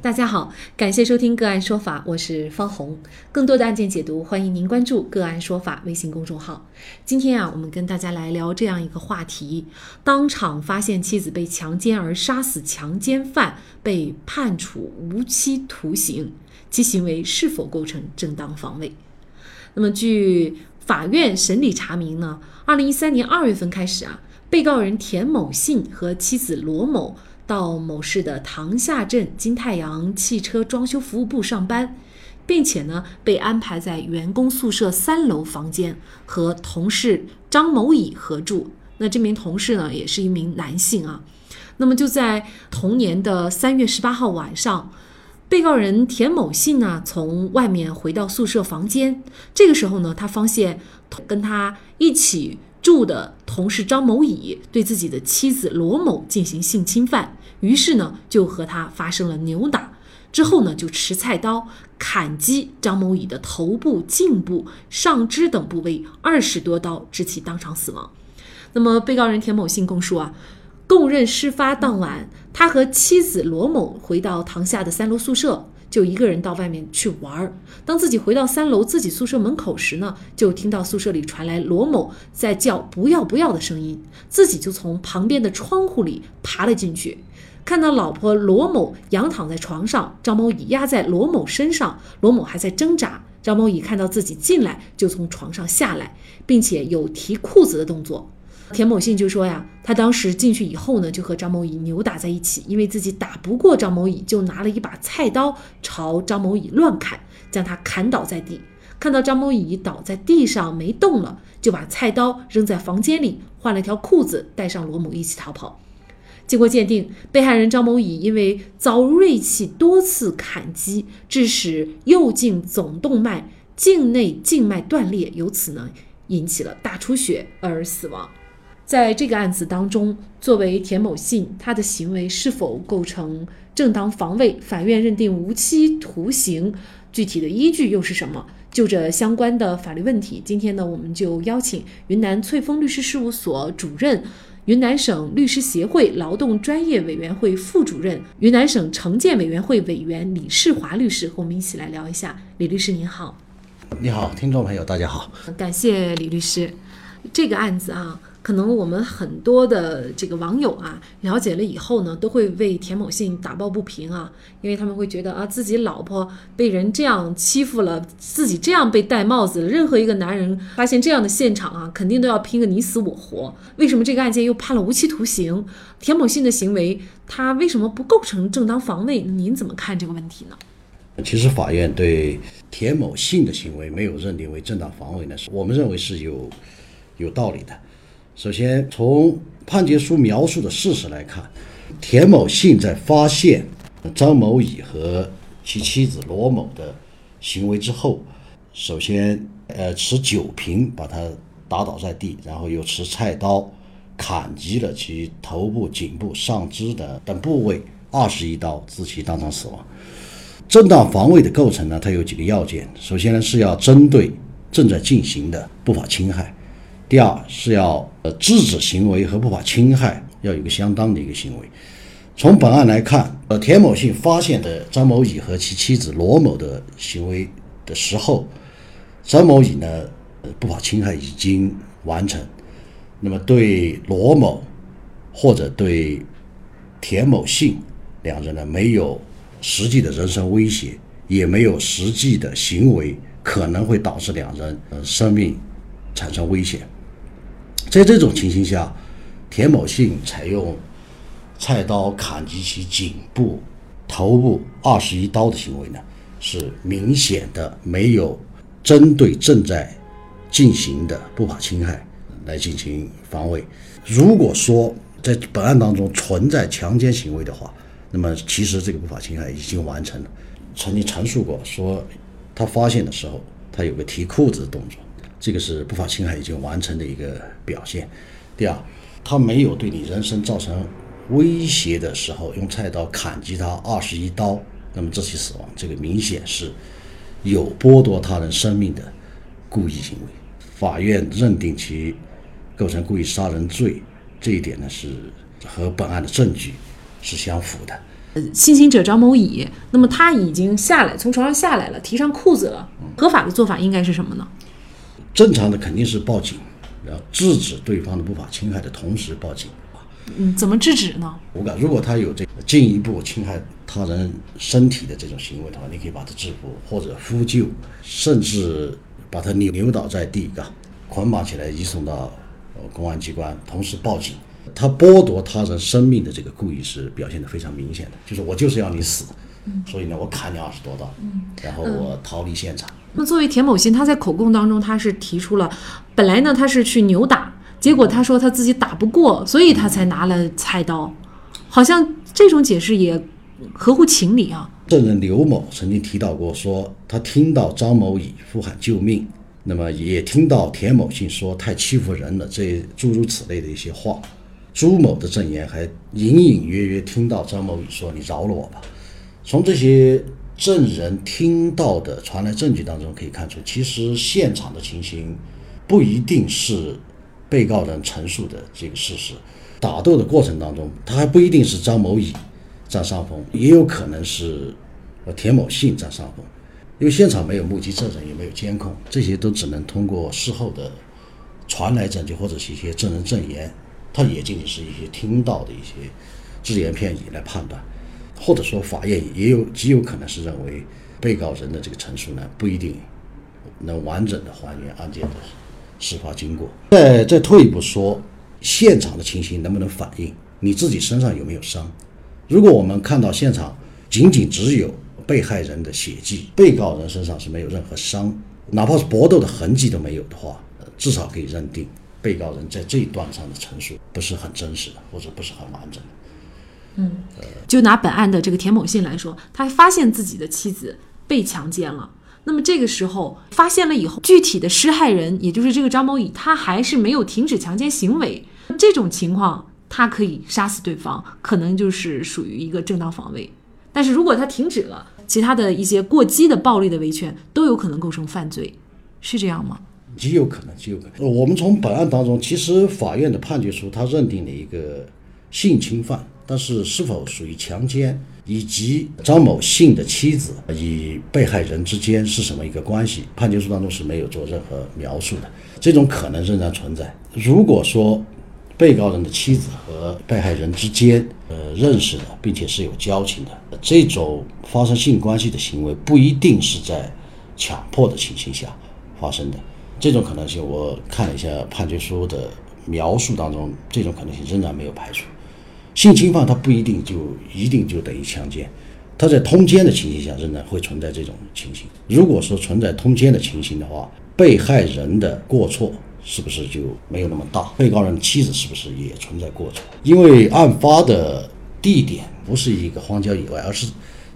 大家好，感谢收听个案说法，我是方红。更多的案件解读，欢迎您关注个案说法微信公众号。今天啊，我们跟大家来聊这样一个话题：当场发现妻子被强奸而杀死强奸犯被判处无期徒刑，其行为是否构成正当防卫？那么，据法院审理查明呢，二零一三年二月份开始啊，被告人田某信和妻子罗某。到某市的塘下镇金太阳汽车装修服务部上班，并且呢被安排在员工宿舍三楼房间和同事张某乙合住。那这名同事呢也是一名男性啊。那么就在同年的三月十八号晚上，被告人田某信呢从外面回到宿舍房间，这个时候呢他发现跟他一起。住的同事张某乙对自己的妻子罗某进行性侵犯，于是呢就和他发生了扭打，之后呢就持菜刀砍击张某乙的头部、颈部、上肢等部位二十多刀，致其当场死亡。那么被告人田某信供述啊，供认事发当晚，他和妻子罗某回到塘下的三楼宿舍。就一个人到外面去玩儿。当自己回到三楼自己宿舍门口时呢，就听到宿舍里传来罗某在叫“不要不要”的声音，自己就从旁边的窗户里爬了进去，看到老婆罗某仰躺在床上，张某乙压在罗某身上，罗某还在挣扎。张某乙看到自己进来，就从床上下来，并且有提裤子的动作。田某信就说呀，他当时进去以后呢，就和张某乙扭打在一起，因为自己打不过张某乙，就拿了一把菜刀朝张某乙乱砍，将他砍倒在地。看到张某乙倒在地上没动了，就把菜刀扔在房间里，换了条裤子，带上罗某一起逃跑。经过鉴定，被害人张某乙因为遭锐器多次砍击，致使右颈总动脉颈内静脉断裂，由此呢引起了大出血而死亡。在这个案子当中，作为田某信，他的行为是否构成正当防卫？法院认定无期徒刑，具体的依据又是什么？就这相关的法律问题，今天呢，我们就邀请云南翠峰律师事务所主任、云南省律师协会劳动专业委员会副主任、云南省城建委员会委员李世华律师和我们一起来聊一下。李律师您好，你好，听众朋友大家好，感谢李律师。这个案子啊。可能我们很多的这个网友啊，了解了以后呢，都会为田某信打抱不平啊，因为他们会觉得啊，自己老婆被人这样欺负了，自己这样被戴帽子。任何一个男人发现这样的现场啊，肯定都要拼个你死我活。为什么这个案件又判了无期徒刑？田某信的行为，他为什么不构成正当防卫？您怎么看这个问题呢？其实法院对田某信的行为没有认定为正当防卫呢，是我们认为是有有道理的。首先，从判决书描述的事实来看，田某信在发现张某乙和其妻子罗某的行为之后，首先，呃，持酒瓶把他打倒在地，然后又持菜刀砍击了其头部、颈部、上肢的等部位二十一刀，致其当场死亡。正当防卫的构成呢，它有几个要件。首先呢，是要针对正在进行的不法侵害。第二是要呃制止行为和不法侵害要有一个相当的一个行为。从本案来看，呃田某信发现的张某乙和其妻子罗某的行为的时候，张某乙呢呃不法侵害已经完成，那么对罗某或者对田某信两人呢没有实际的人身威胁，也没有实际的行为可能会导致两人呃生命产生危险。在这种情形下，田某信采用菜刀砍击其颈部、头部二十一刀的行为呢，是明显的没有针对正在进行的不法侵害来进行防卫。如果说在本案当中存在强奸行为的话，那么其实这个不法侵害已经完成了。曾经陈述过说，他发现的时候，他有个提裤子的动作。这个是不法侵害已经完成的一个表现。第二，他没有对你人身造成威胁的时候，用菜刀砍击他二十一刀，那么这起死亡，这个明显是有剥夺他人生命的故意行为。法院认定其构成故意杀人罪，这一点呢是和本案的证据是相符的。呃性侵者张某乙，那么他已经下来，从床上下来了，提上裤子了，合法的做法应该是什么呢？正常的肯定是报警，然后制止对方的不法侵害的同时报警。嗯，怎么制止呢？我感如果他有这进一步侵害他人身体的这种行为的话，你可以把他制服或者呼救，甚至把他扭扭倒在地，嘎，捆绑起来移送到呃公安机关，同时报警。他剥夺他人生命的这个故意是表现得非常明显的，就是我就是要你死，所以呢，我砍你二十多刀，然后我逃离现场。那么作为田某鑫，他在口供当中他是提出了，本来呢他是去扭打，结果他说他自己打不过，所以他才拿了菜刀，好像这种解释也合乎情理啊。证人刘某曾经提到过，说他听到张某乙呼喊救命，那么也听到田某信说太欺负人了，这诸如此类的一些话。朱某的证言还隐隐约约听到张某乙说：“你饶了我吧。”从这些证人听到的传来证据当中可以看出，其实现场的情形不一定是被告人陈述的这个事实。打斗的过程当中，他还不一定是张某乙占上风，也有可能是呃田某信占上风，因为现场没有目击证人，也没有监控，这些都只能通过事后的传来证据或者是一些证人证言，它也仅仅是一些听到的一些只言片语来判断。或者说，法院也有极有可能是认为被告人的这个陈述呢，不一定能完整的还原案件的事发经过。再再退一步说，现场的情形能不能反映你自己身上有没有伤？如果我们看到现场仅仅只有被害人的血迹，被告人身上是没有任何伤，哪怕是搏斗的痕迹都没有的话，至少可以认定被告人在这一段上的陈述不是很真实的，或者不是很完整的。嗯就拿本案的这个田某信来说，他发现自己的妻子被强奸了。那么这个时候发现了以后，具体的施害人，也就是这个张某乙，他还是没有停止强奸行为。这种情况，他可以杀死对方，可能就是属于一个正当防卫。但是如果他停止了，其他的一些过激的暴力的维权都有可能构成犯罪，是这样吗？极有可能，极有可能。我们从本案当中，其实法院的判决书，他认定了一个性侵犯，但是是否属于强奸，以及张某信的妻子与被害人之间是什么一个关系，判决书当中是没有做任何描述的。这种可能仍然存在。如果说被告人的妻子和被害人之间，呃，认识的，并且是有交情的，这种发生性关系的行为，不一定是在强迫的情形下发生的。这种可能性，我看了一下判决书的描述当中，这种可能性仍然没有排除。性侵犯他不一定就一定就等于强奸，他在通奸的情形下仍然会存在这种情形。如果说存在通奸的情形的话，被害人的过错是不是就没有那么大？被告人的妻子是不是也存在过错？因为案发的地点不是一个荒郊野外，而是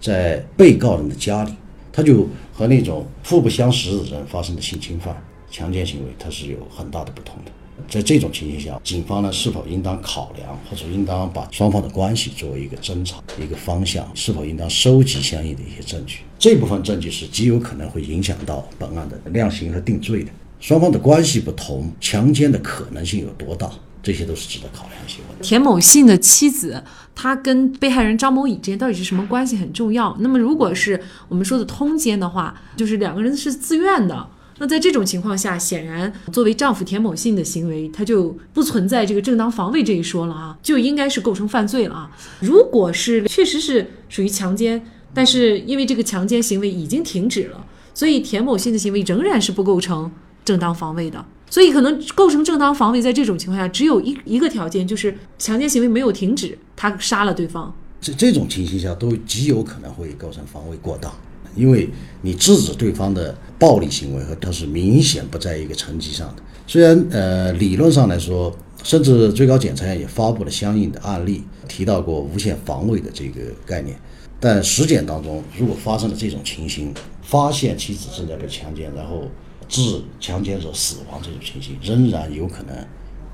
在被告人的家里，他就和那种互不相识的人发生的性侵犯、强奸行为，它是有很大的不同的。在这种情形下，警方呢是否应当考量，或者应当把双方的关系作为一个侦查一个方向，是否应当收集相应的一些证据？这部分证据是极有可能会影响到本案的量刑和定罪的。双方的关系不同，强奸的可能性有多大？这些都是值得考量一些问题。田某信的妻子，她跟被害人张某乙之间到底是什么关系很重要。那么，如果是我们说的通奸的话，就是两个人是自愿的。那在这种情况下，显然作为丈夫田某信的行为，他就不存在这个正当防卫这一说了啊，就应该是构成犯罪了啊。如果是确实是属于强奸，但是因为这个强奸行为已经停止了，所以田某信的行为仍然是不构成正当防卫的。所以可能构成正当防卫，在这种情况下，只有一一个条件，就是强奸行为没有停止，他杀了对方。这这种情形下，都极有可能会构成防卫过当，因为你制止对方的暴力行为和他是明显不在一个层级上的。虽然呃理论上来说，甚至最高检察院也发布了相应的案例，提到过无限防卫的这个概念，但实践当中，如果发生了这种情形，发现妻子正在被强奸，然后致强奸者死亡这种情形，仍然有可能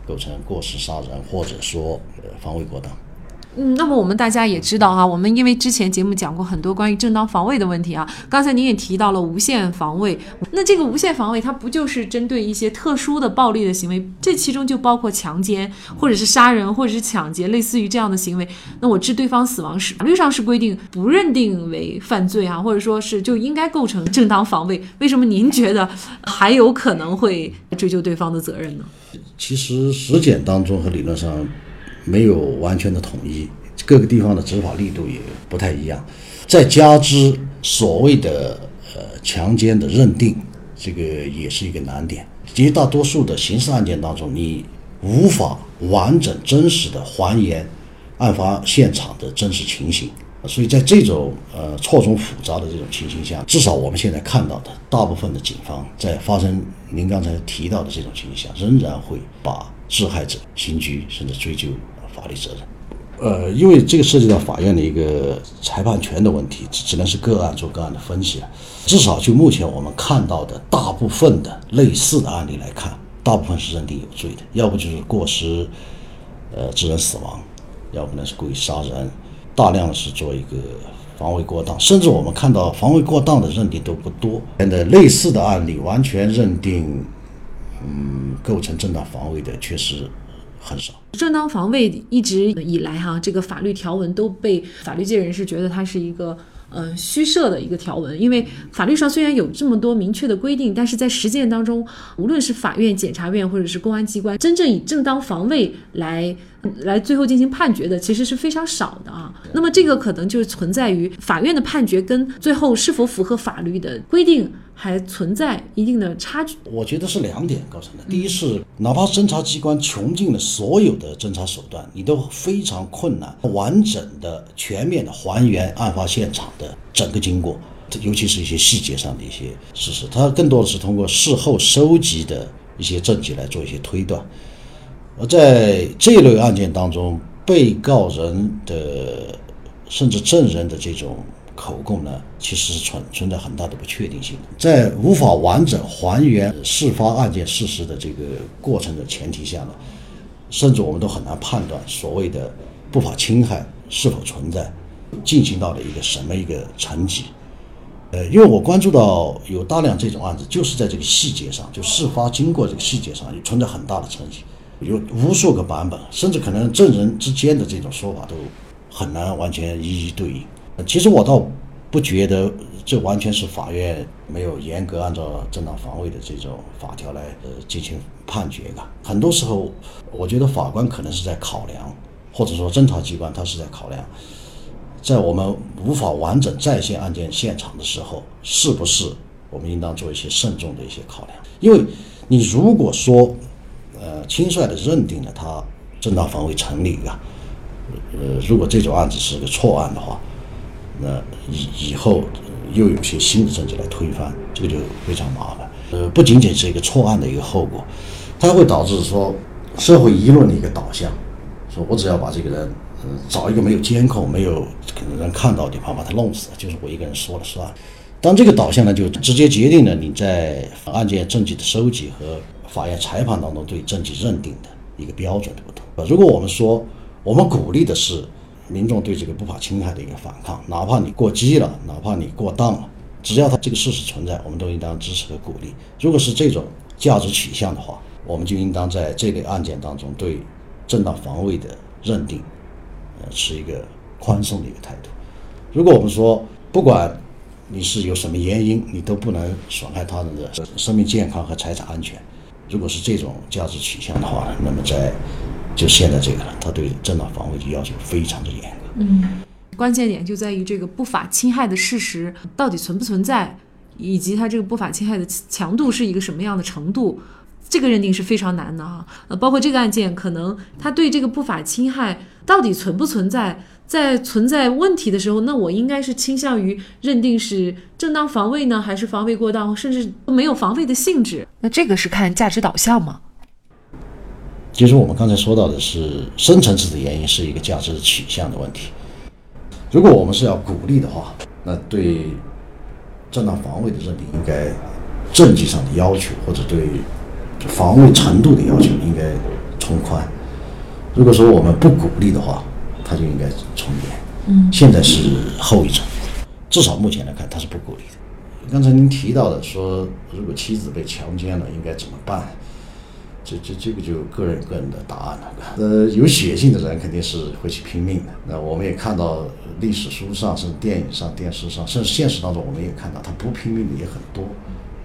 构成过失杀人，或者说呃防卫过当。嗯，那么我们大家也知道哈，我们因为之前节目讲过很多关于正当防卫的问题啊。刚才您也提到了无限防卫，那这个无限防卫它不就是针对一些特殊的暴力的行为？这其中就包括强奸，或者是杀人，或者是抢劫，类似于这样的行为。那我致对方死亡时，法律上是规定不认定为犯罪啊，或者说是就应该构成正当防卫。为什么您觉得还有可能会追究对方的责任呢？其实实践当中和理论上。没有完全的统一，各个地方的执法力度也不太一样。再加之所谓的呃强奸的认定，这个也是一个难点。绝大多数的刑事案件当中，你无法完整真实的还原案发现场的真实情形。所以在这种呃错综复杂的这种情形下，至少我们现在看到的大部分的警方在发生您刚才提到的这种情形下，仍然会把致害者刑拘甚至追究。法律责任，呃，因为这个涉及到法院的一个裁判权的问题，只能是个案做个案的分析了。至少就目前我们看到的大部分的类似的案例来看，大部分是认定有罪的，要不就是过失，呃，致人死亡，要不呢是故意杀人，大量的是做一个防卫过当，甚至我们看到防卫过当的认定都不多。现在类似的案例完全认定，嗯，构成正当防卫的确实。很少，正当防卫一直以来哈，这个法律条文都被法律界人士觉得它是一个呃虚设的一个条文，因为法律上虽然有这么多明确的规定，但是在实践当中，无论是法院、检察院或者是公安机关，真正以正当防卫来。来最后进行判决的其实是非常少的啊，那么这个可能就是存在于法院的判决跟最后是否符合法律的规定还存在一定的差距。我觉得是两点构成的，第一是哪怕侦查机关穷尽了所有的侦查手段，你都非常困难完整的、全面的还原案发现场的整个经过，尤其是一些细节上的一些事实，它更多的是通过事后收集的一些证据来做一些推断。而在这一类案件当中，被告人的甚至证人的这种口供呢，其实是存存在很大的不确定性。在无法完整还原事发案件事实的这个过程的前提下呢，甚至我们都很难判断所谓的不法侵害是否存在，进行到了一个什么一个层级。呃，因为我关注到有大量这种案子，就是在这个细节上，就事发经过这个细节上，也存在很大的层级。有无数个版本，甚至可能证人之间的这种说法都很难完全一一对应。其实我倒不觉得这完全是法院没有严格按照正当防卫的这种法条来呃进行判决的。很多时候，我觉得法官可能是在考量，或者说侦查机关他是在考量，在我们无法完整再现案件现场的时候，是不是我们应当做一些慎重的一些考量？因为你如果说。呃，轻率的认定了他正当防卫成立啊。呃，如果这种案子是个错案的话，那以以后又有些新的证据来推翻，这个就非常麻烦。呃，不仅仅是一个错案的一个后果，它会导致说社会舆论的一个导向，说我只要把这个人，嗯，找一个没有监控、没有可能人看到的地方把他弄死，就是我一个人说了算。当这个导向呢，就直接决定了你在案件证据的收集和。法院裁判当中对证据认定的一个标准的不同。如果我们说我们鼓励的是民众对这个不法侵害的一个反抗，哪怕你过激了，哪怕你过当了，只要他这个事实存在，我们都应当支持和鼓励。如果是这种价值取向的话，我们就应当在这类案件当中对正当防卫的认定，呃，持一个宽松的一个态度。如果我们说不管你是有什么原因，你都不能损害他人的生命健康和财产安全。如果是这种价值取向的话，那么在就现在这个，他对正当防卫的要求非常的严格。嗯，关键点就在于这个不法侵害的事实到底存不存在，以及他这个不法侵害的强度是一个什么样的程度，这个认定是非常难的哈。呃，包括这个案件，可能他对这个不法侵害到底存不存在。在存在问题的时候，那我应该是倾向于认定是正当防卫呢，还是防卫过当，甚至没有防卫的性质？那这个是看价值导向吗？其实我们刚才说到的是深层次的原因，是一个价值取向的问题。如果我们是要鼓励的话，那对正当防卫的认定应该政绩上的要求，或者对防卫程度的要求应该从宽。如果说我们不鼓励的话，他就应该从严。嗯，现在是后一种，至少目前来看，他是不鼓励的。刚才您提到的说，如果妻子被强奸了，应该怎么办？这这这个就个人个人的答案了。呃，有血性的人肯定是会去拼命的。那我们也看到历史书上、甚至电影上、电视上，甚至现实当中，我们也看到他不拼命的也很多。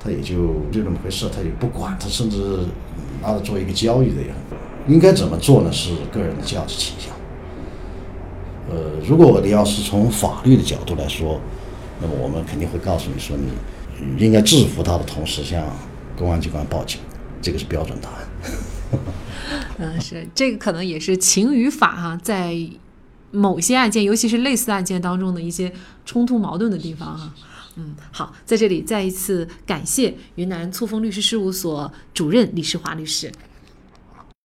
他也就就那么回事，他也不管，他甚至拿着做一个交易的也很多。应该怎么做呢？是个人的价值倾向。呃，如果你要是从法律的角度来说，那么我们肯定会告诉你说，你应该制服他的同时向公安机关报警，这个是标准答案。嗯，是这个可能也是情与法哈、在某些案件，尤其是类似案件当中的一些冲突矛盾的地方哈、嗯，好，在这里再一次感谢云南簇丰律师事务所主任李世华律师。